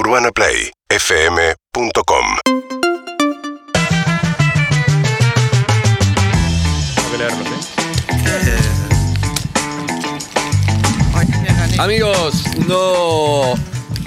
UrbanaPlayFM.com leerlos, ¿eh? Amigos, no.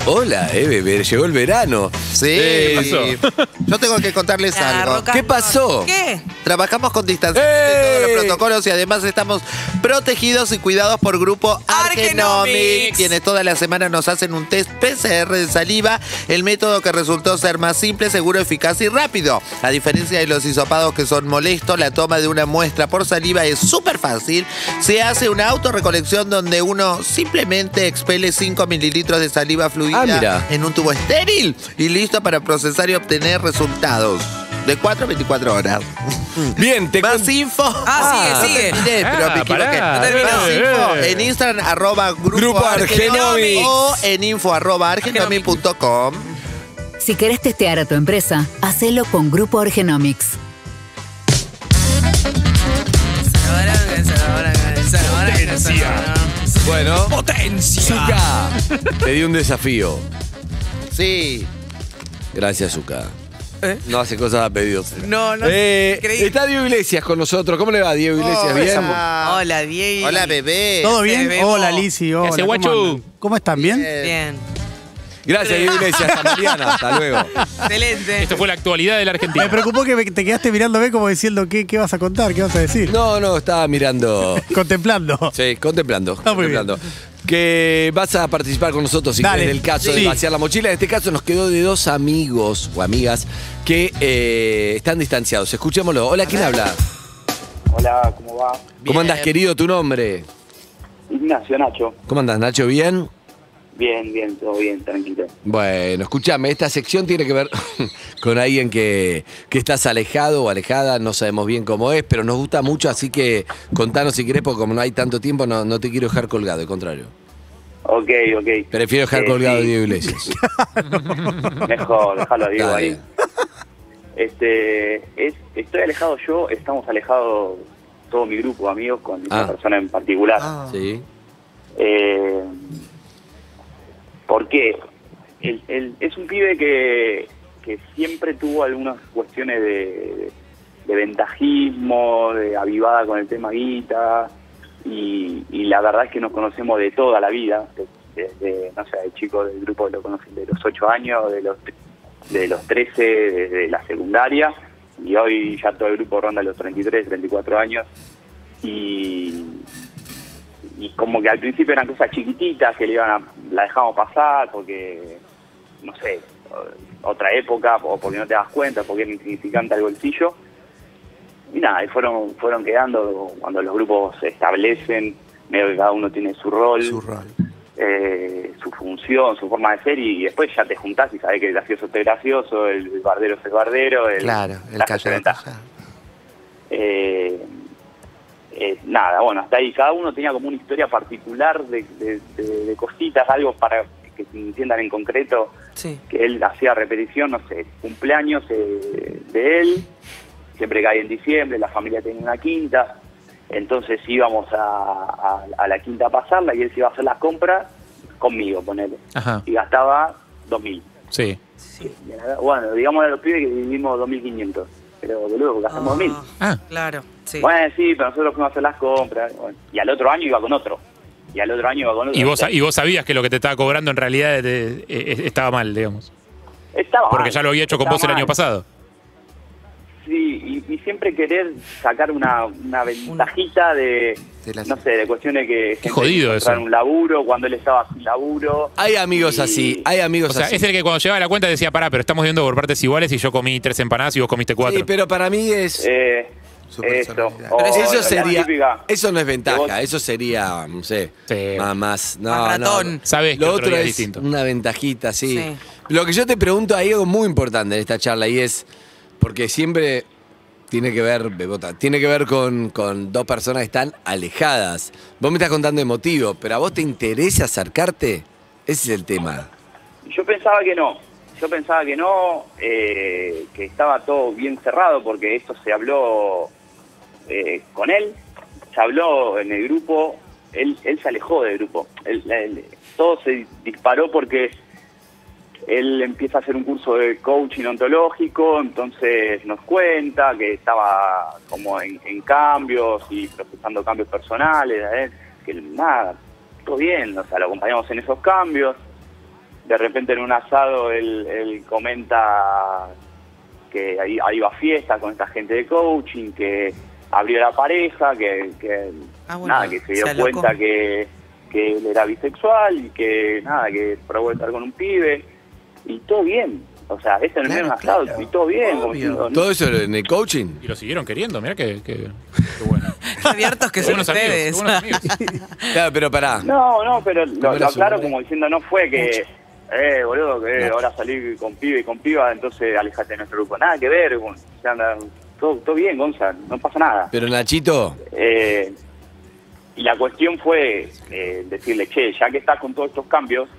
Hola, eh, bebé, llegó el verano. Sí. Eh, Yo tengo que contarles La algo. ¿Qué pasó? ¿Qué? Trabajamos con distanciamiento y todos ¡Ey! los protocolos y además estamos protegidos y cuidados por Grupo Argenomics, Argenomics. quienes toda la semana nos hacen un test PCR de saliva, el método que resultó ser más simple, seguro, eficaz y rápido. A diferencia de los hisopados que son molestos, la toma de una muestra por saliva es súper fácil. Se hace una autorrecolección donde uno simplemente expele 5 mililitros de saliva fluida Ah, mira. en un tubo estéril y listo para procesar y obtener resultados. De 4 a 24 horas. Bien, te Más info. Ah, sigue, sigue. Terminé, pero Ah, me equivoqué. pará. Más info en Instagram, arroba grupo, Grupo Argenomics, Argenomics. O en info arroba argenomics.com. Si querés testear a tu empresa, hacelo con Grupo Orgenomics. Bueno, Zuka, te di un desafío. Sí. Gracias, Zuka. ¿Eh? No hace cosas a pedidos. No, no. Eh, está Diego Iglesias con nosotros. ¿Cómo le va, Diego Iglesias? ¿Bien? Hola. Hola, Diego. Hola, bebé. ¿Todo bien? Hola, Lizzy. Hola, hace, ¿cómo andan? ¿Cómo están? ¿Bien? Bien. Gracias, Diego Iglesias. Hasta mañana. Hasta luego. Excelente. Esto fue la actualidad de la Argentina. Me preocupó que me- te quedaste mirándome como diciendo ¿qué, qué vas a contar, qué vas a decir. No, no, estaba mirando. Contemplando. Sí, contemplando. Ah, muy contemplando. Que vas a participar con nosotros si Dale. querés, en el caso de Sí. vaciar la mochila. En este caso nos quedó de dos amigos o amigas que eh, están distanciados. Escuchémoslo. Hola, ¿quién habla? Hola, ¿cómo va? ¿Cómo andas, querido? ¿Tu nombre? Ignacio Nacho. ¿Cómo andas, Nacho? ¿Bien? Bien, bien, todo bien, tranquilo. Bueno, escúchame, esta sección tiene que ver con alguien que, que estás alejado o alejada, no sabemos bien cómo es, pero nos gusta mucho, así que contanos si querés, porque como no hay tanto tiempo, no, no te quiero dejar colgado, al contrario. Ok, ok. Prefiero dejar Eh, colgado a sí, Diego Iglesias. Mejor, déjalo digo Dale. ahí. Este, es, estoy alejado yo, estamos alejados todo mi grupo de amigos con esta Ah. persona en particular. Sí. Eh, ¿Por qué? El- el- es un pibe que, siempre tuvo algunas cuestiones de, ventajismo, de avivada con el tema guita, y, la verdad es que nos conocemos de toda la vida, de- desde, no sé, el chico del grupo lo conocen de los 8 años, de los, de los 13, desde la secundaria, y hoy ya todo el grupo ronda los 33, 34 años, y, y como que al principio eran cosas chiquititas que le iban a, la dejamos pasar porque, no sé, otra época, o porque no te das cuenta, porque era insignificante al bolsillo. Y nada, y fueron, fueron quedando cuando los grupos se establecen, medio que cada uno tiene su rol, Su rol. eh, su función, su forma de ser, y después ya te juntás y sabés que el gracioso es el gracioso, el bardero es el bardero, el Claro, el el callado. taja. Eh, eh, nada, bueno, hasta ahí cada uno tenía como una historia particular de, de- de- de cositas, algo para que se entiendan en concreto, Sí. que él hacía repetición, no sé, cumpleaños eh, de él, siempre cae en diciembre, la familia tenía una quinta, entonces íbamos a, a- a la quinta a pasarla y él se iba a hacer las compras conmigo, ponele, Ajá. y gastaba 2.000. Sí. Bueno, digamos a los pibes que vivimos 2.500, pero boludo, gastamos 2.000. Ah. Claro, sí. Bueno, sí, pero nosotros fuimos a hacer las compras. bueno, y al otro año iba con otro. Y al otro año iba con otro. Y vos, y vos sabías que lo que te estaba cobrando en realidad eh, eh, estaba mal, digamos. Estaba Porque mal, ya lo había hecho con vos el año pasado. Sí, y, y siempre querer sacar una, una ventajita de, De las- no sé, de cuestiones que... gente jodido eso. un laburo, cuando él estaba sin laburo. Hay amigos Y- así, hay amigos O sea, así. es el que cuando llegaba la cuenta decía, pará, pero estamos viendo por partes iguales y yo comí tres empanadas y vos comiste cuatro. Sí, pero para mí es... Eh, eso. personalidad. O eso sería... Eso no es ventaja, eso sería, no sé, Sí. más, más... No, Más no. ratón. Sabés que Lo otro es distinto. una ventajita, sí. Sí. Lo que yo te pregunto, hay algo muy importante en esta charla y es, porque siempre tiene que ver, Bebota, tiene que ver con, dos personas que están alejadas. Vos me estás contando de motivo, pero ¿a vos te interesa acercarte? Ese es el tema. Yo pensaba que no. Yo pensaba que no, eh, que estaba todo bien cerrado porque esto se habló eh, con él, se habló en el grupo, él, él se alejó del grupo. Él- todo se disparó porque él empieza a hacer un curso de coaching ontológico, entonces nos cuenta que estaba como en, en cambios y procesando cambios personales, ¿eh? que nada, todo bien, o sea, lo acompañamos en esos cambios. De repente en un asado él, él comenta que ahí, ahí iba a fiesta con esta gente de coaching, que abrió la pareja, que, que Ah, bueno, nada, que se dio se cuenta que, que él era bisexual y que nada, que probó estar con un pibe y todo bien. O sea, este en el un asado y todo bien. como Todo eso en el coaching. Y lo siguieron queriendo, mira que, que, qué bueno. Qué abiertos que Qué son buenos amigos, qué ustedes. buenos amigos. Claro, pero pará. No, no, pero ¿Cómo lo, aclaro como diciendo no fue que, eh, boludo, que ahora salí con pibe y con piba, entonces alejate de nuestro grupo. Nada que ver, con- o sea, anda- todo, todo bien, Gonza, no pasa nada. Pero Nachito, Eh, y la cuestión fue eh, decirle, che, ya que estás con todos estos cambios,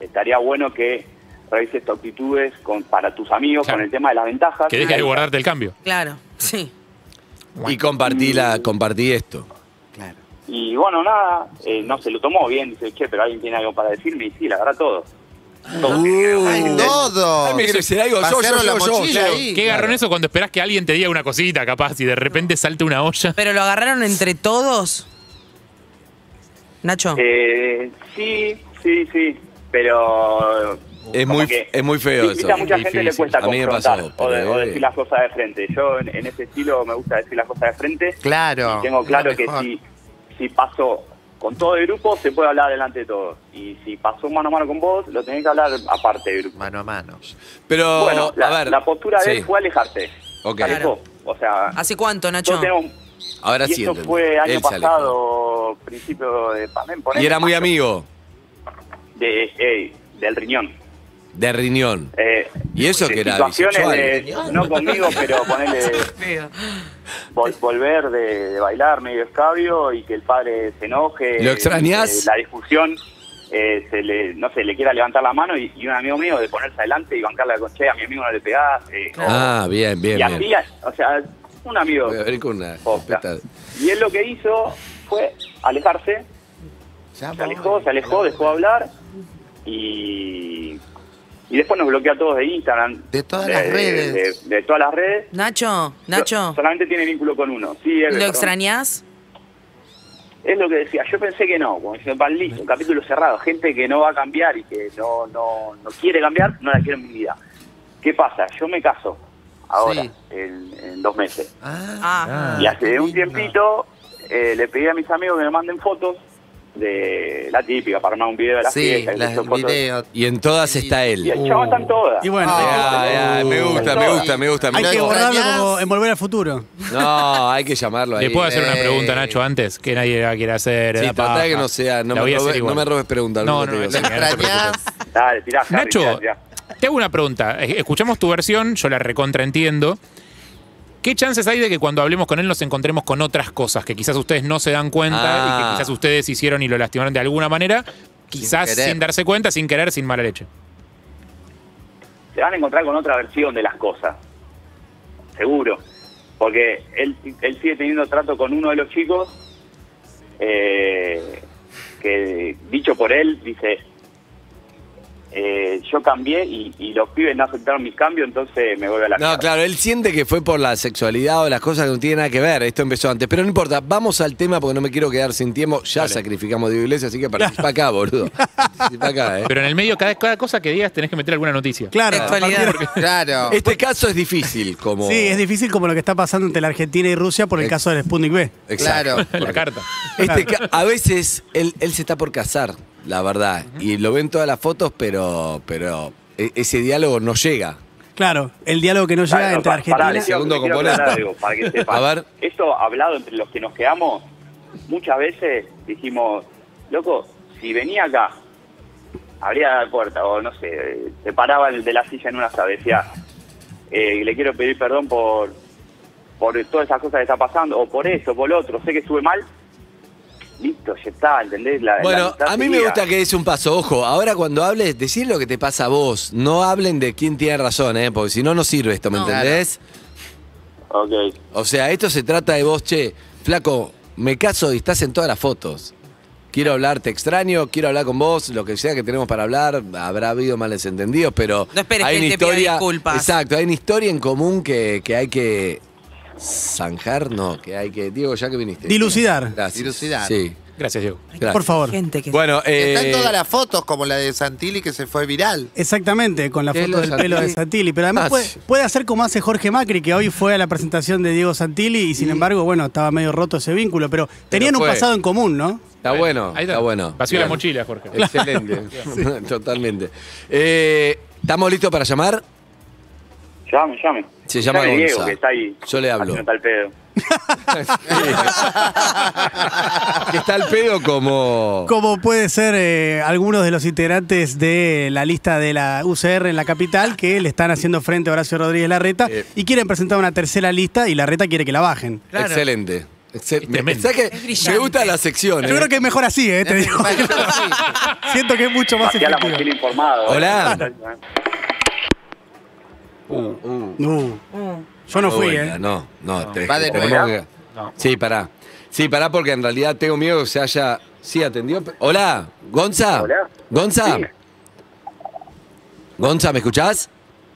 estaría bueno que revises tus actitudes con, para tus amigos Claro. con el tema de las ventajas. Que dejes de guardarte el cambio. Claro, sí. y compartí, la, compartí esto. Claro. Y bueno, nada, eh, no se lo tomó bien, dice, che, pero alguien tiene algo para decirme, y sí, la verdad, todo. Todo. ¡Ay, todo! Ay, me quiere decir algo, yo, Pasearon yo, la yo, yo, mochila yo. ahí. Qué garrón eso cuando esperás que alguien te diga una cosita, capaz, y de repente salte una olla. Pero lo agarraron entre todos. Nacho. Eh, sí, sí, sí, pero... Es muy, que- es muy feo eso. a mucha gente le Difícil. cuesta A mí me pasó, o, de- o decir las cosas de frente. Yo en, en ese estilo me gusta decir las cosas de frente. Claro. Y tengo claro que si, si pasó con todo el grupo, se puede hablar delante de todos. Y si pasó mano a mano con vos, lo tenés que hablar aparte del grupo. Mano a mano. Pero, bueno, la, a ver. la postura de sí. él fue alejarse. Ok. Se alejó. O sea, ¿Hace cuánto, Nacho? Ahora y sí entendí. fue año Él pasado, principio de pandemia. Y era muy amigo De, eh, del riñón. De riñón. Eh, ¿Y eso de que era situaciones bisexual? de- no conmigo, pero ponerle vol- volver de, de bailar medio escabio y que el padre se enoje. ¿Lo extrañás? eh, la discusión, eh, se le, no sé, le quiera levantar la mano y, y un amigo mío de ponerse adelante y bancarle con che, a mi amigo no le pegás. eh, o- Ah, bien, bien, y así, bien. o sea, un amigo. Voy a ver con una. Y él lo que hizo fue alejarse, Ya se alejó, se alejó, dejó de hablar y, y después nos bloqueó a todos de Instagram. De todas las redes. De, de todas las redes. Nacho, Nacho, Solamente tiene vínculo con uno. Sí, ¿lo perdón. extrañás? Es lo que decía, yo pensé que no, "Van, listo, un capítulo cerrado, gente que no va a cambiar y que no, no, no quiere cambiar, no la quiero en mi vida. ¿Qué pasa? Yo me caso ahora, Sí. en, en dos meses. Ah, y hace un tiempito eh, le pedí a mis amigos que me manden fotos de la típica, para armar un video de la Sí, fiesta. y las fotos. videos. Y en todas está Y él. el chavo están todas. Y bueno, ya, me gusta, me gusta, me gusta. me hay que borrarlo como en Volver al Futuro. No, hay que llamarlo ahí. ¿Le puedo hacer una Eh. pregunta, Nacho, antes? Que nadie la quiera hacer. Sí, de que no sea. No, me hacer robes, igual. no me robes preguntas. No, no. Dale, tirá, Nacho, tirá, tirá. te hago una pregunta. Escuchamos tu versión, yo la recontraentiendo. ¿Qué chances hay de que cuando hablemos con él nos encontremos con otras cosas que quizás ustedes no se dan cuenta y Ah. que quizás ustedes hicieron y lo lastimaron de alguna manera? Quizás sin, darse cuenta, sin querer, sin mala leche. se van a encontrar con otra versión de las cosas. Seguro. Porque él, él sigue teniendo trato con uno de los chicos eh, que, dicho por él, dice, eh, yo cambié y, y los pibes no aceptaron mis cambios, entonces me vuelvo a la No, casa. claro, él siente que fue por la sexualidad o las cosas que no tienen nada que ver. Esto empezó antes. Pero no importa, vamos al tema porque no me quiero quedar sin tiempo. Ya sacrificamos de iglesia, así que participa acá, boludo. Participa acá, ¿eh? Pero en el medio, cada, cada cosa que digas tenés que meter alguna noticia. Claro. Partir- Claro. Este caso es difícil, como. Sí, es difícil como lo que está pasando entre la Argentina y Rusia por el Ex- caso del Sputnik B. Exacto. Claro. la carta. Este a veces él, él se está por casar, la verdad. Y lo ven todas las fotos, pero, pero e- ese diálogo no llega. Claro, el diálogo que no llega entre pa- Argentina quiero- segundo componente. algo, para que sepan. A ver. Esto hablado entre los que nos quedamos, muchas veces dijimos, loco, si venía acá, abría la puerta, o no sé, se paraba el de la silla en una sala, decía, eh, le quiero pedir perdón por, por todas esas cosas que está pasando, o por esto, por lo otro, sé que estuve mal, listo, ya está, ¿entendés? La- la Bueno, amistad a mí me gusta que es un paso. Ojo, ahora cuando hables, decir lo que te pasa a vos. No hablen de quién tiene razón, ¿eh? Porque si no, no sirve esto, ¿me No. entendés? Ok. O sea, esto se trata de vos, che, flaco, me caso y estás en todas las fotos. quiero hablar, te extraño, quiero hablar con vos, lo que sea que tenemos para hablar, habrá habido males entendidos, pero No esperes hay que una te pida historia, disculpas. exacto, hay una historia en común que, que hay que zanjar, no, que hay que, Diego, ya que viniste. Dilucidar. Gracias. Dilucidar. Sí. Gracias, Diego. gracias. Por favor. Gente que Bueno, eh, Están todas las fotos, como la de Santilli que se fue viral. Exactamente, con la ¿Qué es foto del pelo de Santilli? Pero además Ah, puede, hacer como hace Jorge Macri, que hoy fue a la presentación de Diego Santilli y sin embargo, bueno, estaba medio roto ese vínculo. Pero tenían un pasado en común, ¿no? está bueno, Ahí está bueno. Vació la mochila, Jorge. Excelente, totalmente. Eh, ¿Estamos listos para llamar? Llame, llame. Se llama Llame Diego, Gonza. que está ahí. Yo le hablo. haciendo tal pedo. que está el pedo como... Como puede ser eh, algunos de los integrantes de la lista de la UCR en la capital que le están haciendo frente a Horacio Rodríguez Larreta Eh. y quieren presentar una tercera lista y Larreta quiere que la bajen. Claro. Excelente. Excel- me, me gusta la sección. Yo eh. creo que es mejor así, ¿eh? Te digo. Siento que es mucho más Hacía la efectivo. mochila Hola. Uh, Mm. yo no fui, ¿eh? No, no, te- Va de tenemos nuevo. que- No. Sí, pará. Sí, pará porque en realidad tengo miedo que se haya... Sí, atendió. Hola, Gonza. Hola. Gonza. Sí. Gonza, ¿me escuchás?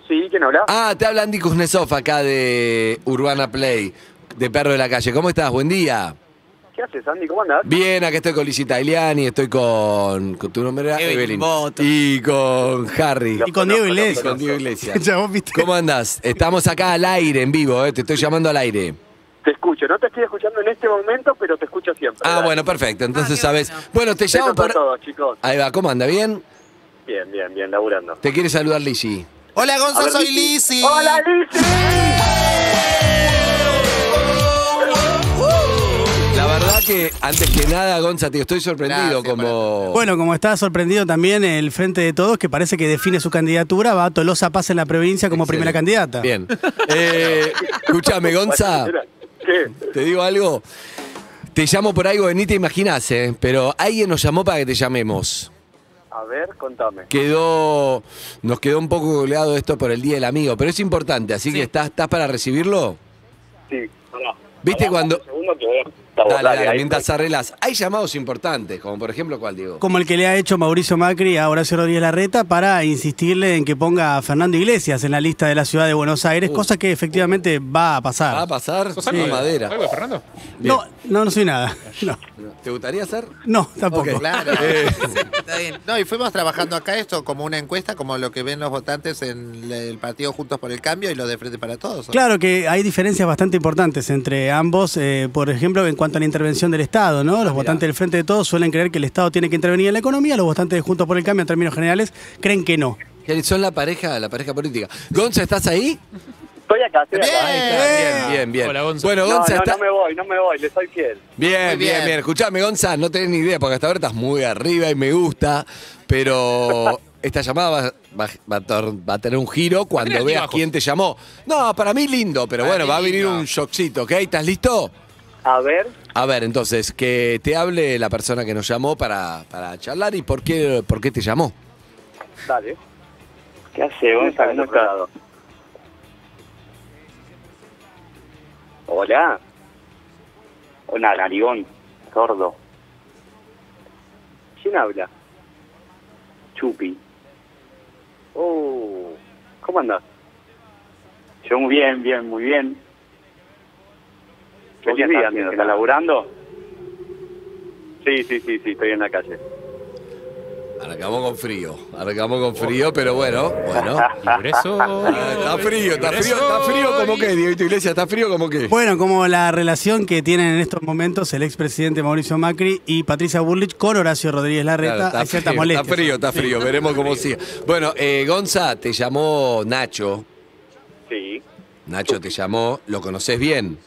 Sí, ¿quién habla? Ah, te habla Andy Kuznetsov acá de Urbana Play, de Perro de la Calle. ¿Cómo estás? Buen día. ¿Qué haces, Andy? ¿Cómo andás? Bien, acá estoy con Lisita Iliani, estoy con, con tu nombre era Evelyn. Boto. Y con Harry. Y con Diego Y Iglesias. con Diego Iglesias. Viste. ¿Cómo andás? Estamos acá al aire, en vivo, eh, te estoy llamando al aire. Te escucho. No te estoy escuchando en este momento, pero te escucho siempre. Ah, bueno, perfecto. Entonces Ah, qué sabes. bueno. Bueno, te Besos llamo a por. todos, chicos. Ahí va, ¿cómo anda? ¿Bien? Bien, bien, bien, laburando. Te quiere saludar Lizzy. Hola, A Gonza, ver, soy. Lizzy. ¡Hola, Lizzy! Que, antes que nada, Gonza, te estoy sorprendido Gracias, como. Bueno, como está sorprendido también el Frente de Todos, que parece que define su candidatura, va a Tolosa Paz en la provincia como primera candidata. Bien. Eh, escúchame, Gonza. ¿Qué? Te digo algo. Te llamo por algo que ni te imaginás, ¿eh? Pero alguien nos llamó para que te llamemos. A ver, contame. Quedó. Nos quedó un poco goleado esto por el Día del Amigo, pero es importante, así que ¿estás, ¿estás para recibirlo? Sí, pará. ¿Viste cuando- Dale, Dale, dale, ahí mientras arreglas. Hay llamados importantes, como por ejemplo, ¿cuál, Diego? Como el que le ha hecho Mauricio Macri a Horacio Rodríguez Larreta para insistirle en que ponga a Fernando Iglesias en la lista de la ciudad de Buenos Aires, Uh. cosa que efectivamente va a pasar. ¿Va a pasar? ¿Sos Sí. algo, madera. algo de Fernando? Bien. No, no, no soy nada. No, ¿Te gustaría hacer? no tampoco. Claro. Eh, Está bien. No, y fuimos trabajando acá esto como una encuesta, como lo que ven los votantes en el partido Juntos por el Cambio y lo de Frente para Todos. ¿o? Claro que hay diferencias bastante importantes entre ambos, eh, por ejemplo, en cuanto a la intervención del Estado, ¿no? Los votantes del Frente de Todos suelen creer que el Estado tiene que intervenir en la economía, los votantes de Juntos por el Cambio, en términos generales, creen que no. son la pareja, la pareja política. Gonza, ¿estás ahí? Estoy acá, estoy acá. Bien. Ahí está, bien, bien, bien. Hola, Gonza. Bueno, No, Gonza no, está. no me voy, no me voy, le soy fiel. Bien, Muy bien, bien. bien. Escuchame, Gonza, no tenés ni idea, porque hasta ahora estás muy arriba y me gusta, pero esta llamada va, va- va a tor- va a tener un giro cuando veas quién te llamó. No, para mí lindo, pero Para bueno, va a venir un shockcito, ¿ok? ¿Estás listo? A ver, A ver, entonces, que te hable la persona que nos llamó para, para charlar y por qué, por qué te llamó. dale. ¿Qué hace? ¿Cómo estás? Hola. Hola, narigón, sordo. ¿Quién habla? Chupi. Oh, ¿cómo andás? Yo muy bien, bien, muy bien. Feliz día, ¿estás laburando? Sí, sí, sí, sí, estoy en la calle. Arrancamos con frío, arrancamos con frío, pero bueno, bueno. Está frío, está frío, está frío como que, Diego Iglesia, está frío como que. Bueno, como la relación que tienen en estos momentos el expresidente Mauricio Macri y Patricia Burlich con Horacio Rodríguez Larreta, Claro, está, hay cierta frío, molestia. está frío, está frío, veremos cómo sigue. Bueno, eh, Gonza, te llamó Nacho. Sí, Nacho te llamó, ¿lo conoces bien?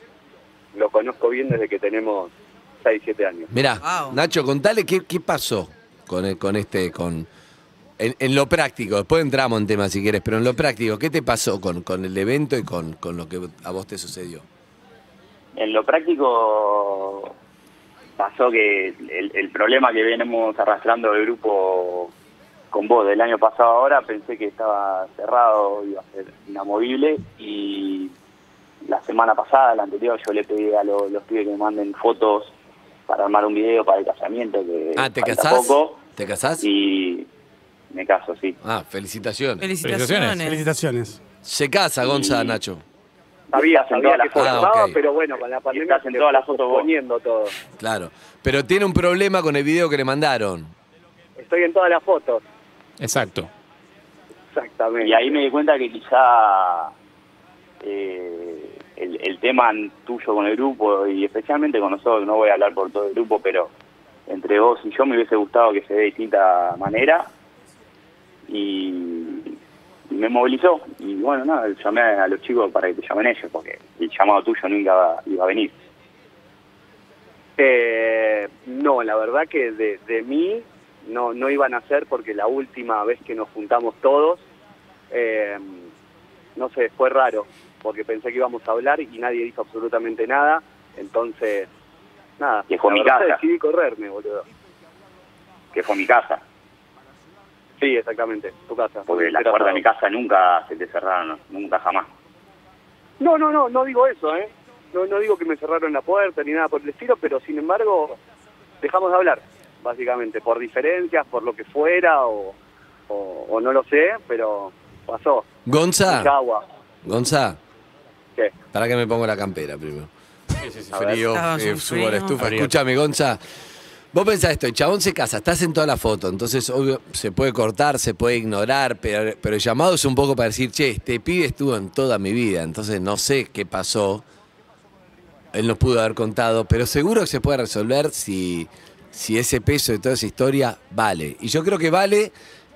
Lo conozco bien desde que tenemos 6, 7 años. Mirá, Wow. Nacho, contale qué, qué pasó con, el- con este, con. En, en lo práctico, después entramos en tema si quieres, pero en lo práctico, ¿qué te pasó con, con el evento y con, con lo que a vos te sucedió? En lo práctico pasó que el, el problema que venimos arrastrando el grupo con vos del año pasado ahora, pensé que estaba cerrado, iba a ser inamovible y la semana pasada, la anterior, yo le pedí a lo- los pibes que me manden fotos para armar un video para el casamiento que Ah, ¿te casás? poco, ¿Te casás? y me caso, sí. Ah, felicitaciones. Felicitaciones. Felicitaciones. Se casa Gonza, Y- Nacho. Sabía, sabía todas que las se Ah, ok. pero bueno, con la pandemia estás en todas las fotos vos. posponiendo todo. Claro. Pero tiene un problema con el video que le mandaron. Estoy en todas las fotos. Exacto. Exactamente. Y ahí me di cuenta que quizá eh, el, tema tuyo con el grupo y especialmente con nosotros, no voy a hablar por todo el grupo, pero entre vos y yo me hubiese gustado que se dé de distinta manera y, y me movilizó. Y bueno, nada, llamé a los chicos para que te llamen ellos, porque el llamado tuyo nunca iba a venir. Eh, no, la verdad que de, de mí no, no iban a ser porque la última vez que nos juntamos todos, eh, no sé, fue raro, porque pensé que íbamos a hablar y nadie dijo absolutamente nada, entonces, nada, Que fue la mi casa. decidí correrme, boludo. Que fue mi casa, Sí, exactamente, tu casa. porque las puertas de mi casa nunca se te cerraron, nunca jamás. No, no, no, no digo eso, ¿eh? No, no digo que me cerraron la puerta ni nada por el estilo, pero sin embargo dejamos de hablar, básicamente, por diferencias, por lo que fuera o, o, o no lo sé, pero pasó. Gonza. Gonza, ¿Qué? para que me pongo la campera primero. Ver. Frío, eh, subo a la estufa. Frío. Escúchame, Gonza. Vos pensás esto, el chabón se casa, estás en toda la foto, entonces obvio se puede cortar, se puede ignorar, pero, pero el llamado es un poco para decir, che, este pibe estuvo en toda mi vida, entonces no sé qué pasó, él nos pudo haber contado, pero seguro que se puede resolver si, si ese peso de toda esa historia vale. Y yo creo que vale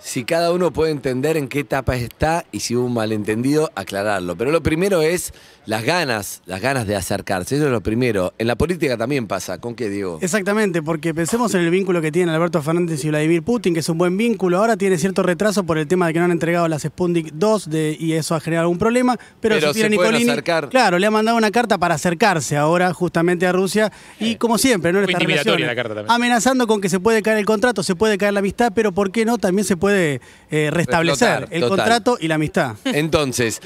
si cada uno puede entender en qué etapa está y si hubo un malentendido, aclararlo. Pero lo primero es las ganas, las ganas de acercarse, eso es lo primero. En la política también pasa, ¿con qué digo? Exactamente, porque pensemos en el vínculo que tienen Alberto Fernández y Vladimir Putin, que es un buen vínculo. Ahora tiene cierto retraso por el tema de que no han entregado las Sputnik 2 de, y eso ha generado algún problema. Pero, Pero si tiene se Nicolini, acercar. claro, le ha mandado una carta para acercarse ahora justamente a Rusia y como siempre, ¿no? En Fue intimidatoria la carta también. amenazando con que se puede caer el contrato, se puede caer la amistad, pero ¿por qué no? También se puede eh, restablecer el total. contrato y la amistad. Entonces,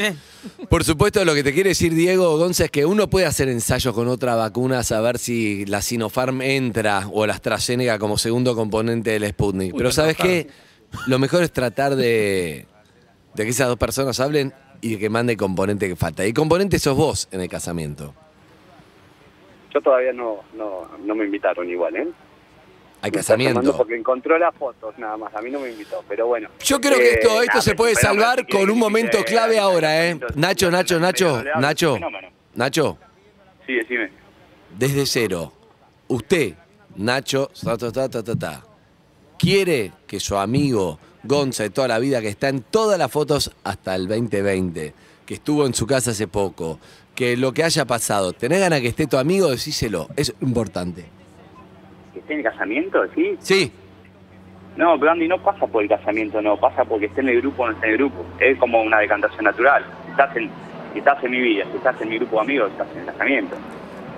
por supuesto, lo que te quiere decir Diego Gonza es que uno puede hacer ensayos con otra vacuna, saber si la Sinopharm entra o la AstraZeneca como segundo componente del Sputnik. Pero ¿sabes qué? Lo mejor es tratar de, de que esas dos personas hablen y que mande el componente que falta. Y el componente sos vos en el casamiento. Yo todavía no, no, no me invitaron igual, ¿eh? Al casamiento. Porque encontró las fotos nada más, a mí no me invitó, pero bueno. Yo creo que Eh, esto, esto se puede salvar con un momento clave ahora, ¿eh? Nacho, Nacho, Nacho, Nacho. Nacho. Sí, decime. desde cero, usted, Nacho, ta, ta, ta, ta, ta, ta, quiere que su amigo Gonza de toda la vida, que está en todas las fotos hasta el 2020, que estuvo en su casa hace poco, que lo que haya pasado, tenés ganas que esté tu amigo, decíselo, es importante. ¿Que esté en el casamiento, sí? Sí, No, pero Andy, no pasa por el casamiento, no. Pasa porque esté en el grupo o no esté en el grupo. Es como una decantación natural. Estás en, si estás en mi vida, si estás en mi grupo de amigos, estás en el casamiento.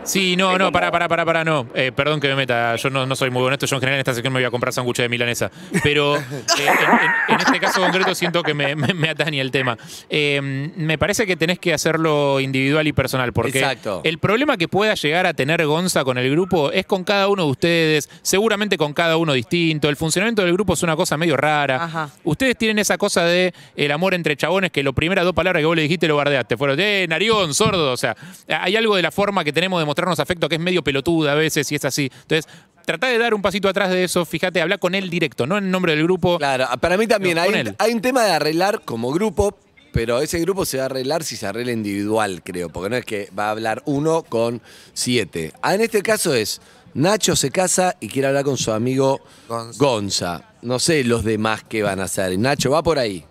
Sí, no, no, para, para, para, para, no. Eh, perdón que me meta, yo no, no soy muy honesto, yo en general en esta sección me voy a comprar sándwiches de milanesa. Pero eh, en, en- en este caso concreto siento que me, me, me atañe el tema. Eh, me parece que tenés que hacerlo individual y personal, porque Exacto. el problema que pueda llegar a tener Gonza con el grupo es con cada uno de ustedes, seguramente con cada uno distinto. El funcionamiento del grupo es una cosa medio rara. Ajá. Ustedes tienen esa cosa de el amor entre chabones que lo primeras dos palabras que vos le dijiste lo bardeaste. Fueron, eh, narigón, sordo. O sea, hay algo de la forma que tenemos de mostrarnos afecto que es medio pelotuda a veces y es así. Entonces, tratá de dar un pasito atrás de eso. Fíjate, habla con él directo, no en nombre del grupo. claro, para mí también hay, un- hay un tema de arreglar como grupo, pero ese grupo se va a arreglar si se arregla individual, creo, porque no es que va a hablar uno con siete. Ah, en este caso es, Nacho se casa y quiere hablar con su amigo Gonza. Gonza. No sé los demás qué van a hacer. Nacho, va por ahí.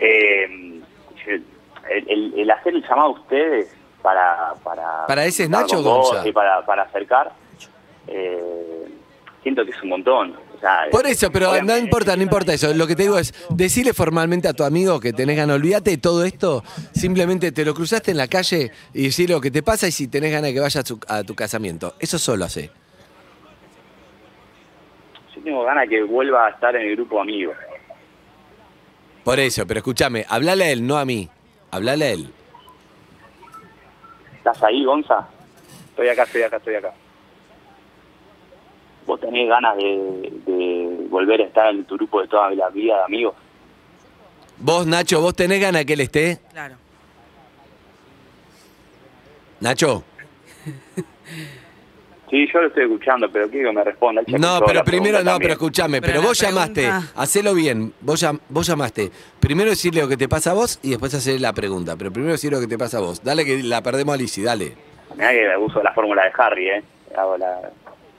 Eh, el, el- el hacer el llamado a ustedes para... ¿Para, ¿Para ese es Nacho Gonza? y para, para acercar, eh, siento que es un montón. O sea, Por eso, pero no importa, no importa eso. Lo que te digo es, decirle formalmente a tu amigo que tenés ganas, olvídate de todo esto, simplemente te lo cruzaste en la calle y decirle lo que te pasa y si tenés ganas de que vaya a tu, a tu casamiento. Eso solo hace. Yo tengo ganas de que vuelva a estar en el grupo de amigos. Por eso, pero escúchame, hablale a él, no a mí. Hablale a él. ¿Estás ahí, Gonza? Estoy acá, estoy acá, estoy acá. ¿Vos tenés ganas de, de volver a estar en tu grupo de toda la vida de amigos? Vos, Nacho, ¿vos tenés ganas que él esté? Claro. Nacho. Sí, yo lo estoy escuchando, pero quiero que me responda. No, pero primero, no, pero escúchame, Pero vos llamaste, pregunta- hacelo bien, vos, llam- vos llamaste. Primero decirle lo que te pasa a vos y después hacer la pregunta, pero primero decir lo que te pasa a vos. Dale que la perdemos a Lizzy, dale. Mirá que uso la fórmula de Harry, ¿eh? Hago la,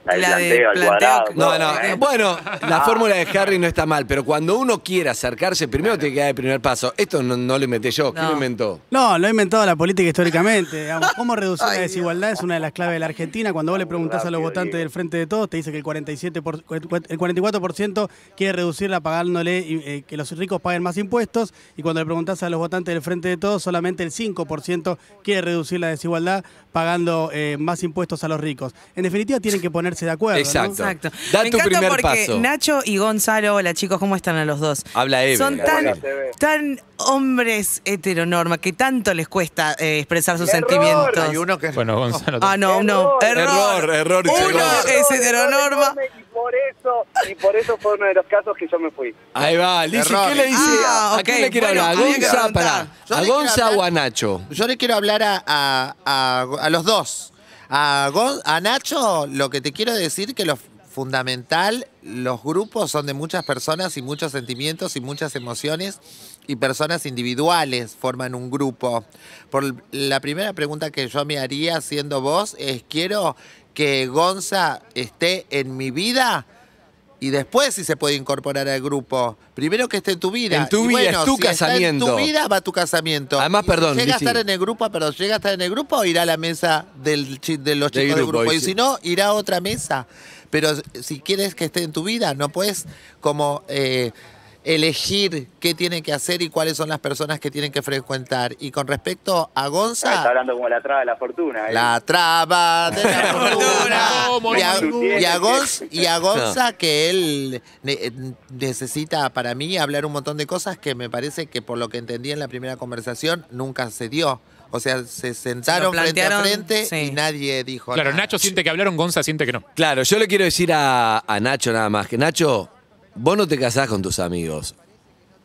la La de planteo al planteo cuadrado. que- No, no, ¿eh? bueno, la Ah. fórmula de Harry no está mal, pero cuando uno quiere acercarse, primero tiene que dar el primer paso. Esto no, no lo inventé yo, ¿quién No. lo inventó? No, lo ha inventado la política históricamente. Digamos, ¿Cómo reducir la desigualdad? Es una de las claves de la Argentina. Cuando vos le preguntás a los votantes Diego. del Frente de Todos, te dice que el 47 por- el 44% quiere reducirla pagándole eh, que los ricos paguen más impuestos. Y cuando le preguntás a los votantes del Frente de Todos, solamente el 5% quiere reducir la desigualdad pagando eh, más impuestos a los ricos. En definitiva, tienen que ponerse de acuerdo. ¿no? Exacto. Exacto. Da Me tu encanta primer porque paso. Nacho y Gonzalo, hola chicos, ¿cómo están a los dos? Habla Eve. Son tan, hombres heteronorma que tanto les cuesta eh, expresar sus ¡Error! sentimientos. Hay uno que... Bueno, Gonzalo. Ah, no, no. Error. Error. Error, error, dice Uno Gonzalo. es heteronorma. Y por eso, y por eso fue uno de los casos que yo me fui. Ahí va, Lizzy. ¿qué le dice? Ah, ¿A quién ok. le quiere Bueno, hablar? ¿A Gonza? Yo ¿A Gonza hablar- o a Nacho? Yo le quiero hablar a, a, a- a los dos. A, Gon- a Nacho, lo que te quiero decir que lo fundamental, los grupos son de muchas personas y muchos sentimientos y muchas emociones y personas individuales forman un grupo. Por la primera pregunta que yo me haría siendo vos es, quiero que Gonza esté en mi vida y después si se puede incorporar al grupo. Primero que esté en tu vida. En tu Y vida, bueno, es tu si está casamiento. en tu vida va a tu casamiento. Además, Y si perdón, Llega a estar en el grupo, perdón, llega a estar en el grupo o irá a la mesa del, de los chicos del grupo, grupo. y si no, irá a otra mesa. Pero si quieres que esté en tu vida, no puedes como eh, elegir qué tiene que hacer y cuáles son las personas que tienen que frecuentar. Y con respecto a Ah, Está Gonza, hablando como la traba de la fortuna. ¿eh? la traba de la fortuna. ¿Cómo Y a, no? y a Gonz- y a Gonza que él eh, necesita para mí hablar un montón de cosas que me parece que por lo que entendí en la primera conversación nunca se dio. O sea, se sentaron frente a frente sí. y nadie dijo Claro, nada. Nacho siente que hablaron, Gonza siente que no. Claro, yo le quiero decir a, a Nacho nada más, que Nacho, vos no te casás con tus amigos.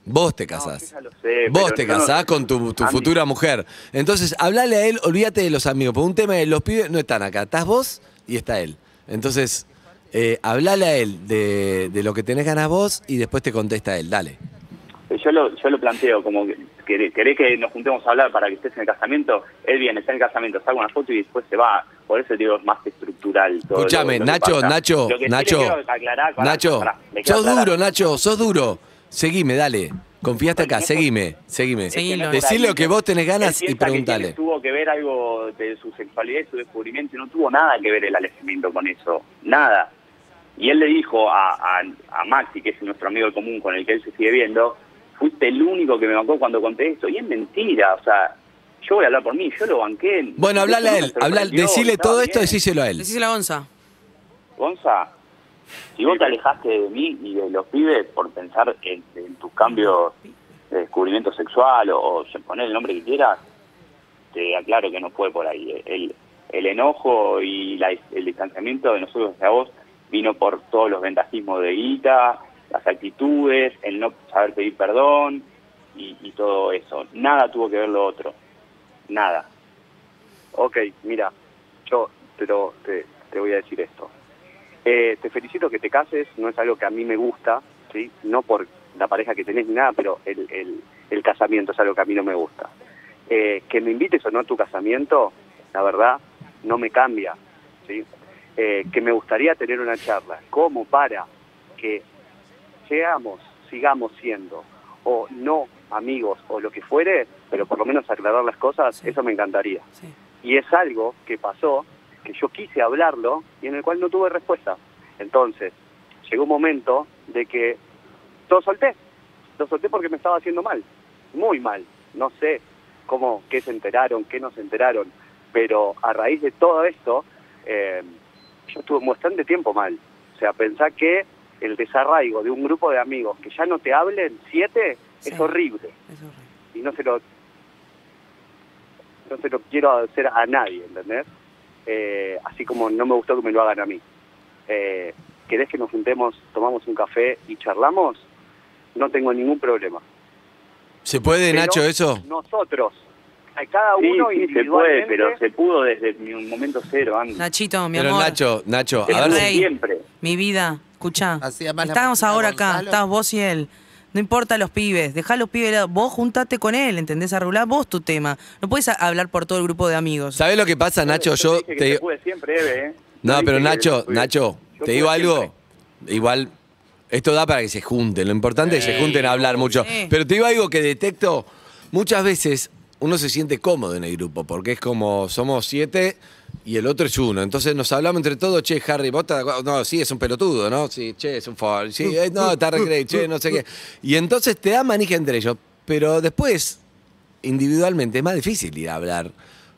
Vos te casás. sé, Vos te no- casás con tu, futura mujer. Entonces, hablale a él, olvídate de los amigos. Por un tema de los pibes no están acá. Estás vos y está él. Entonces, eh, hablale a él de, de lo que tenés ganas vos y después te contesta él. Dale. Yo lo, yo lo planteo como que querés, que nos juntemos a hablar para que estés en el casamiento. Él viene, está en el casamiento, saca una foto y después se va. Por eso digo, es más estructural. todo Escúchame, que Nacho. Nacho, Lo que sí le Nacho. quiero aclarar, pará, Nacho, sos aclarar. duro, Nacho, sos duro. Seguime, dale. Confiaste acá, seguime, seguime. Decirle lo que vos tenés ganas y que preguntale. tiene- tuvo que ver algo de su sexualidad y su descubrimiento y no tuvo nada que ver el alejamiento con eso. Nada. Y él le dijo a, a, a Maxi, que es nuestro amigo común con el que él se sigue viendo, fuiste el único que me bancó cuando conté esto. Y es mentira, o sea, yo voy a hablar por mí, yo lo banqué. Bueno, hablale a él, no me habla, sorprendió, decile todo esto, decíselo a él. Decíselo a Gonza. Gonza, si vos te alejaste de mí y de los pibes por pensar en, en tus cambios de descubrimiento sexual o, o poner el nombre que quieras, te aclaro que no fue por ahí. El, el enojo y la- el distanciamiento de nosotros hacia vos vino por todos los ventajismos de guita, las actitudes, el no saber pedir perdón y, y todo eso. Nada tuvo que ver lo otro. Nada. Ok, mira, yo pero te, voy a decir esto. Eh, te felicito que te cases, no es algo que a mí me gusta, ¿sí? No por la pareja que tenés ni nada, pero el, el, el casamiento es algo que a mí no me gusta. Eh, que me invites o no a tu casamiento, la verdad, no me cambia, ¿sí? Eh, que me gustaría tener una charla, como para que seamos, sigamos siendo, o no amigos o lo que fuere, pero por lo menos aclarar las cosas, Sí. eso me encantaría. Sí. Y es algo que pasó, que yo quise hablarlo y en el cual no tuve respuesta. Entonces, llegó un momento de que lo solté. Lo solté porque me estaba haciendo mal, muy mal. No sé cómo, qué se enteraron, qué no se enteraron, pero a raíz de todo esto, eh, yo estuve bastante tiempo mal. O sea, pensá que el desarraigo de un grupo de amigos que ya no te hablen, siete, Sí. es horrible. Es horrible. Y no se lo no se lo quiero hacer a nadie, ¿entendés? eh, así como no me gustó que me lo hagan a mí. Eh, ¿Querés que nos juntemos, tomamos un café y charlamos? No tengo ningún problema. ¿Se puede, Pero Nacho, eso? Nosotros, a cada Sí, uno sí, se puede, pero se pudo desde mi momento cero, Andy. Nachito, mi Pero amor. Nacho, Nacho, a ver. Siempre. Mi vida, escuchá. La Estamos ahora acá, estás vos y él. No importa los pibes, dejá los pibes, vos juntate con él, ¿entendés? Arreglá vos tu tema. No puedes hablar por todo el grupo de amigos. ¿Sabés lo que pasa, Nacho? Yo dije que te se digo. puede siempre, Eve, ¿eh? No, pero Nacho. Nacho, Yo te digo algo. siempre. Igual, esto da para que se junten. Lo importante es que se junten a hablar mucho. Pero te digo algo que detecto. Muchas veces uno se siente cómodo en el grupo, porque es como somos siete y el otro es uno. Entonces nos hablamos entre todos, che, Harry, vos estás de? No, sí, es un pelotudo, ¿no? Sí, che, es un fall. Sí, eh, no, está re cray, che, no sé qué. Y entonces te da manija entre ellos. Pero después, individualmente, es más difícil ir a hablar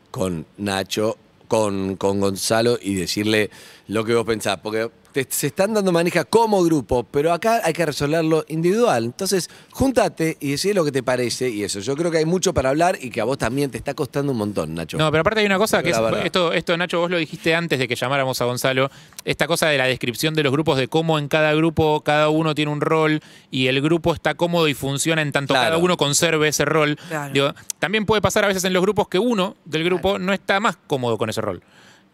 con Nacho, con, con Gonzalo y decirle lo que vos pensás. Porque te- se están dando manija como grupo, pero acá hay que resolverlo individual. Entonces, júntate y decide lo que te parece y eso. Yo creo que hay mucho para hablar y que a vos también te está costando un montón, Nacho. No, pero aparte hay una cosa que es, esto, esto, Nacho, vos lo dijiste antes de que llamáramos a Gonzalo, esta cosa de la descripción de los grupos, de cómo en cada grupo cada uno tiene un rol y el grupo está cómodo y funciona en tanto Claro. cada uno conserve ese rol. Claro. Digo, también puede pasar a veces en los grupos que uno del grupo no está más cómodo con ese rol.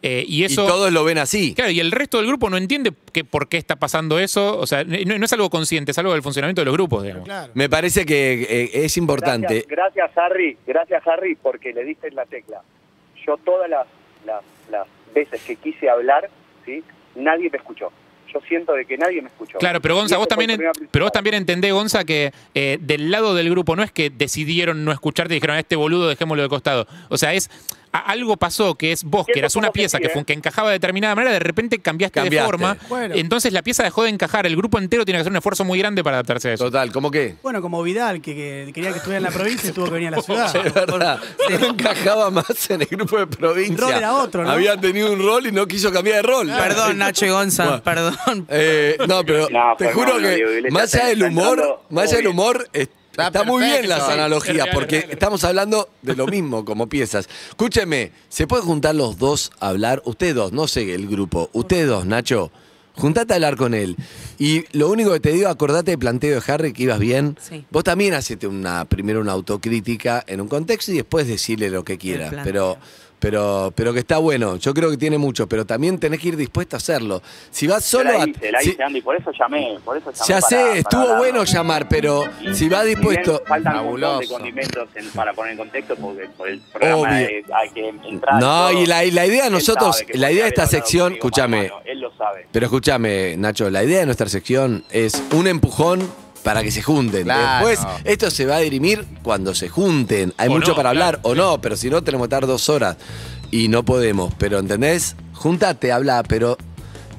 Eh, y y eso... todos lo ven así. Claro, y el resto del grupo no entiende que, por qué está pasando eso. O sea, no, no es algo consciente, es algo del funcionamiento de los grupos, digamos. Claro. Me parece que eh, es importante. Gracias, gracias, Harry, gracias Harry, porque le diste en la tecla. Yo todas las, las, las veces que quise hablar, ¿sí? nadie me escuchó. Yo siento de que nadie me escuchó. Claro, pero Gonza, vos también, pero vos también entendés, Gonza, que eh, del lado del grupo no es que decidieron no escucharte y dijeron a este boludo dejémoslo de costado. O sea, es algo pasó que es vos, que eras una pieza que, fue- ¿eh? que encajaba de determinada manera, de repente cambiaste, de Cambiaste. forma. Bueno. Entonces la pieza dejó de encajar. El grupo entero tiene que hacer un esfuerzo muy grande para adaptarse a eso. Total, ¿cómo qué? Bueno, como Vidal, que, que quería que estuviera en la provincia y tuvo que venir a la ciudad. Es verdad, no encajaba más en el grupo de provincia. El rol era otro, ¿no? Había tenido un rol y no quiso cambiar de rol. Perdón, Nacho y Gonza, Bueno. perdón. Eh, no, pero No, te fue juro que más allá del humor, más allá del humor, Está está muy bien las analogías, porque estamos hablando de lo mismo como piezas. Escúcheme, ¿se puede juntar los dos a hablar? Ustedes dos, no sé el grupo, ustedes dos, Nacho. Juntate a hablar con él. Y lo único que te digo, acordate del planteo de Harry que ibas bien. Sí. Vos también hacete una, primero una autocrítica en un contexto y después decirle lo que quieras. Pero, pero, pero que está bueno. Yo creo que tiene mucho, pero también tenés que ir dispuesto a hacerlo. Si vas solo la a. hice, la si- hice, Andy, por eso llamé, por eso llamé ya para- sé, para estuvo hablarlo. bueno llamar, pero Y- si vas y bien, dispuesto. faltan un montón de Fabuloso. condimentos en- para poner en contexto porque por el programa Obvio. eh, hay que entrar. No, todo. y la, y la idea de nosotros, la idea de esta sección, escúchame, Él lo sabe. pero escúchame, Nacho, la idea de nuestra sección es un empujón para que se junten. Claro. Después, esto se va a dirimir cuando se junten. Hay O mucho no, para claro, hablar, o no, pero si no, tenemos que estar dos horas y no podemos. Pero, ¿entendés? Juntate, habla, pero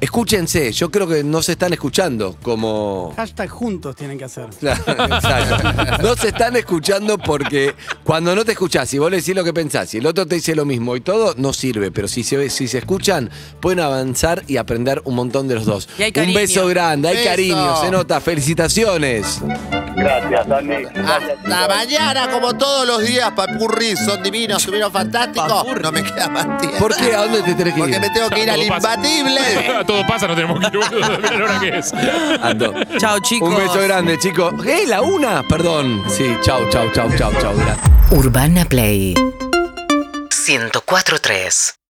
escúchense. Yo creo que no se están escuchando como. Hashtag juntos tienen que hacer. Claro, exacto. No se están escuchando porque cuando no te escuchás y vos le decís lo que pensás y el otro te dice lo mismo y todo, no sirve. Pero si se, si se escuchan, pueden avanzar y aprender un montón de los dos. Y hay un cariño. beso grande, hay Beso. cariño, se nota. Felicitaciones. Gracias, Andy. Gracias, Hasta chicos. mañana, como todos los días, papurri, son divinos, estuvieron fantásticos. No me queda más tiempo. ¿Por qué? ¿A dónde te tenés que ir? Porque me tengo que ir al Todo pasa. imbatible. Todo pasa, no tenemos que ir, boludo. Mirá la hora que es. Ando. Chao, chicos. Un beso grande, chicos. ¡Eh, la una! Perdón. Sí, chau, chau, chau, chau, chau. Urbana Play 104.3